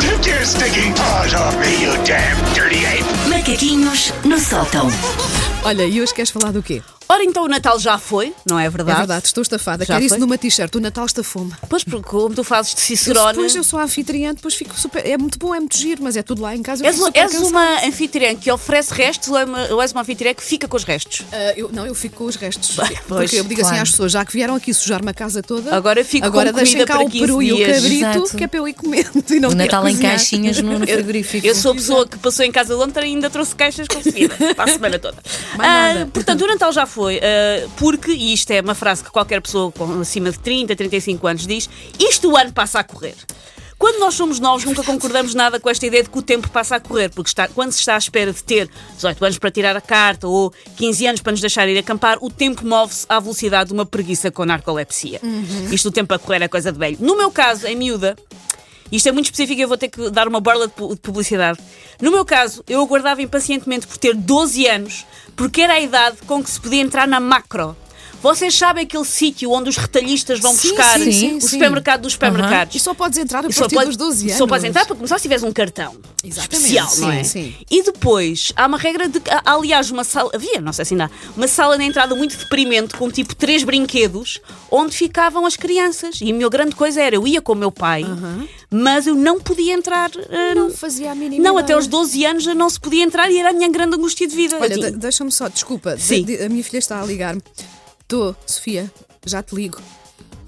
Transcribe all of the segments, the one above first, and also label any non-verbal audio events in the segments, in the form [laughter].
Take your stinking paws off me, you damn dirty ape! Macaquinhos no sótão. Olha, e hoje queres falar do quê? Ora, então o Natal já foi, não é verdade? É verdade, estou estafada. Já Quero isso foi? numa t-shirt. O Natal está fome. Pois, porque como tu fazes de Cicerone. Depois eu sou a anfitriã, depois fico super. É muito bom, é muito giro, mas é tudo lá em casa. eu És, és uma anfitriã que oferece restos ou é uma- ou és uma anfitriã que fica com os restos? Ah, eu, não, eu fico com os restos. pois, porque eu digo assim claro. às pessoas, já que vieram aqui sujar-me a casa toda, Agora fico agora com deixem cá para o 15 peru e o dias. cabrito, Exato. que é para eu ir comendo [laughs] e não O Natal em caixinhas no, [laughs] frigorífico. Eu sou a pessoa que passou em casa de ontem e ainda trouxe caixas com comida para a semana toda. [laughs] Mais Ah, nada. portanto, o Natal já foi, ah, porque, e isto é uma frase que qualquer pessoa com acima de 30, 35 anos diz, isto o ano passa a correr. Quando nós somos novos, nunca concordamos nada com esta ideia de que o tempo passa a correr, porque está- quando se está à espera de ter 18 anos para tirar a carta ou 15 anos para nos deixar ir acampar, o tempo move-se à velocidade de uma preguiça com narcolepsia. Isto o tempo a correr é coisa de velho. No meu caso, em miúda, isto é muito específico e eu vou ter que dar uma borla de pu- de publicidade. No meu caso, eu aguardava impacientemente por ter 12 anos, porque era a idade com que se podia entrar na macro. Vocês sabem aquele sítio onde os retalhistas vão Sim, buscar sim, sim, o supermercado dos supermercados? E só podes entrar a E partir dos 12 anos. Só podes entrar para começar se tiveres um cartão Exatamente, especial, não é? sim. E depois há uma regra de há, aliás, uma sala, havia, não sei se ainda há, uma sala de entrada muito deprimente com tipo três brinquedos onde ficavam as crianças. E a minha grande coisa era, eu ia com o meu pai, mas eu não podia entrar. ah, Não fazia a mínima não, ideia. até aos 12 anos eu não se podia entrar e era a minha grande angústia de vida. Olha, de- deixa-me só, desculpa, de- Sim. de- a minha filha está a ligar-me. Estou, Sofia, já te ligo.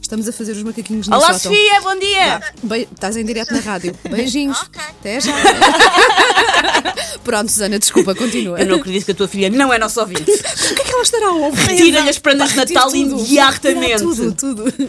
Estamos a fazer os macaquinhos no Olá, sótão. Sofia, bom dia! Be- Estás em direto na rádio. [laughs] Beijinhos. Até já. [laughs] Pronto, Susana, desculpa, continua. Eu não acredito que a tua filha não é nossa ouvinte. O que é que ela estará a ouvir? Retira-lhe as prendas de Natal imediatamente. Tudo, tudo. [laughs]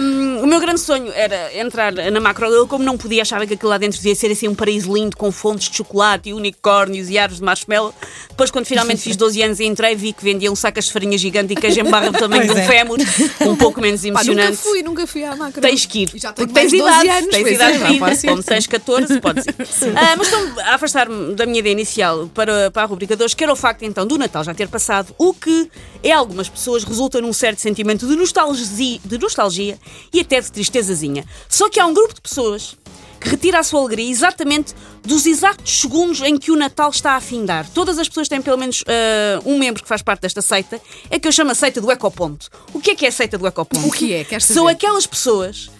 Um, o meu grande sonho era entrar na macro. Eu, como não podia, achava que aquilo lá dentro devia ser assim um paraíso lindo com fontes de chocolate e unicórnios e árvores de marshmallow. Depois, quando finalmente fiz [laughs] 12 anos e entrei, vi que vendiam sacas de farinha gigante e queijo em barra do tamanho de um é. fémur, um pouco menos Pá, nunca emocionante. fui, nunca fui à macro. Tens que ir. Já tenho porque tens mais de 12 idade, anos. tens idade é. Como tens 14, podes ir. [laughs] Ah, mas estou a afastar-me da minha ideia inicial para, para a rubrica de hoje, que era o facto então do Natal já ter passado, o que a algumas pessoas resulta num certo sentimento de nostalgia, de nostalgia e até de tristezazinha. Só que há um grupo de pessoas que retira a sua alegria exatamente dos exatos segundos em que o Natal está a afindar. Todas as pessoas têm pelo menos ah, um membro que faz parte desta seita, é que eu chamo a seita do ecoponto. O que é que é a seita do ecoponto? O que é? Queres São aquelas pessoas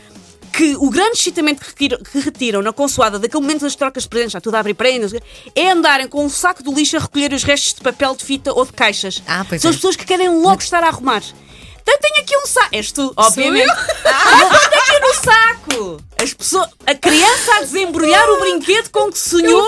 que o grande excitamento que retiram, que retiram na consoada daquele momento das trocas de presentes, já tudo a abrir prendas, é andarem com um saco de lixo a recolher os restos de papel de fita ou de caixas. Ah, pois São é. as pessoas que querem logo estar a arrumar. Então tenho aqui um saco. És tu, obviamente. eu? Ah, [laughs] As pessoas, a criança a desembrulhar o brinquedo com que sonhou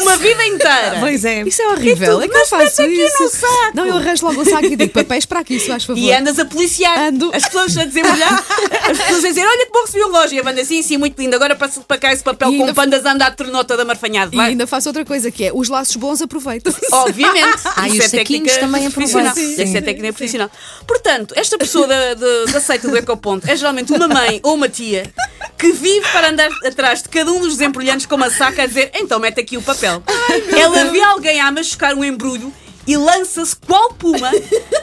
uma vida inteira. [laughs] Pois é. Isso é horrível. E tu, é que mas faço isso. saco. Não, eu arranjo logo o saco e digo papéis para aqui, se faz favor. E andas a policiar. Ando. As pessoas a desembrulhar. As pessoas a dizer: Olha que bom recebi o relógio. E a banda assim, sim, muito lindo. Agora passa para cá esse papel E com pandas a andar de tornota da marfanhado. E ainda faço outra coisa que é os laços bons aproveito. [laughs] Obviamente. Ah, e Isso os é saquinhos técnica também profissional. aproveitam. Isso é Sim. técnica profissional. Portanto, esta pessoa da, da, da seita do Ecoponto é geralmente uma mãe ou uma tia que vive para andar atrás de cada um dos desembrulhantes com uma saca a dizer então mete aqui o papel. Ela vê alguém a machucar um embrulho e lança-se qual puma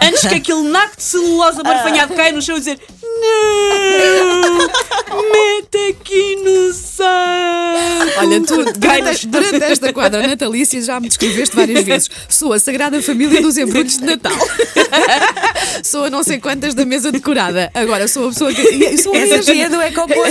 antes que aquele naco de celulose amarfanhado caia no chão e dizer não, mete aqui no saco. Olha, tu, durante, durante esta quadra natalícia já me descreveste várias vezes. Sou a Sagrada Família dos Embrulhos de Natal. [laughs] sou a não sei quantas da mesa decorada. Agora sou a pessoa que. Sou Essa mesmo. tia do Ecoponto.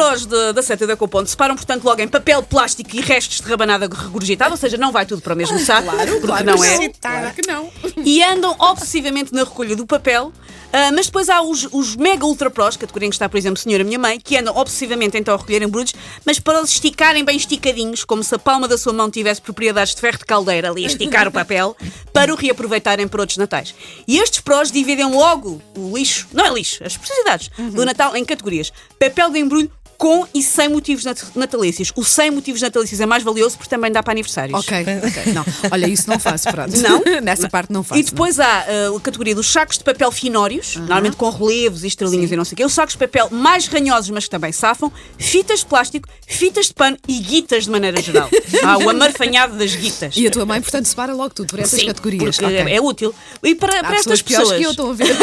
Prós de- da seta da Ecoponto separam, portanto, logo em papel, plástico e restos de rabanada regurgitada, ou seja, não vai tudo para o mesmo saco, porque Claro não é. Claro que não. E andam obsessivamente na recolha do papel. ah, mas depois há os, os mega ultra prós, categoria em que está, por exemplo, Senhora Minha Mãe, que andam obsessivamente então a recolher embrulhos, mas para os esticarem bem esticadinhos, como se a palma da sua mão tivesse propriedades de ferro de caldeira ali a esticar o papel, para o reaproveitarem para outros natais. E estes prós dividem logo o lixo, não é lixo, as precisidades do Natal em categorias: papel de embrulho com e sem motivos nat- natalícios. O sem motivos natalícios é mais valioso porque também dá para aniversários. Ok, ok. Não, olha, isso não faço, pronto. Não? [laughs] Nessa parte não faço. E depois há uh, a categoria dos sacos de papel finórios, normalmente com relevos e estrelinhas e não sei o quê. Os sacos de papel mais ranhosos, mas que também safam. Fitas de plástico, fitas de pano e guitas de maneira geral. [laughs] há o amarfanhado das guitas. E a tua mãe, portanto, separa logo tudo por essas Sim, categorias. porque Ok. é útil. E para, Há para estas pessoas que eu, estão a ver.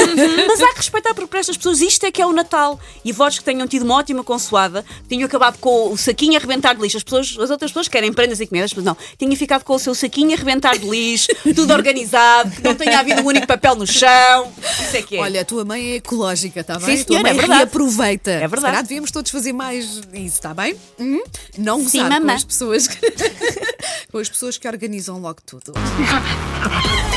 Mas há que respeitar, porque para estas pessoas isto é que é o Natal. E votos que tenham tido uma ótima consoada, tenham acabado com o saquinho a arrebentar de lixo. As, pessoas, as outras pessoas querem prendas e comidas, mas não. Tenham ficado com o seu saquinho a arrebentar de lixo, [laughs] tudo organizado, que não tenha havido um único papel no chão. Isso é que é. Olha, a tua mãe é ecológica, está Sim, bem? a tua senhora, mãe é verdade. reaproveita. É verdade. Se calhar devíamos todos fazer mais isso, está bem? Hum? Não Sim, gozar com mamã. as pessoas que... [laughs] com as pessoas que organizam logo tudo. [laughs]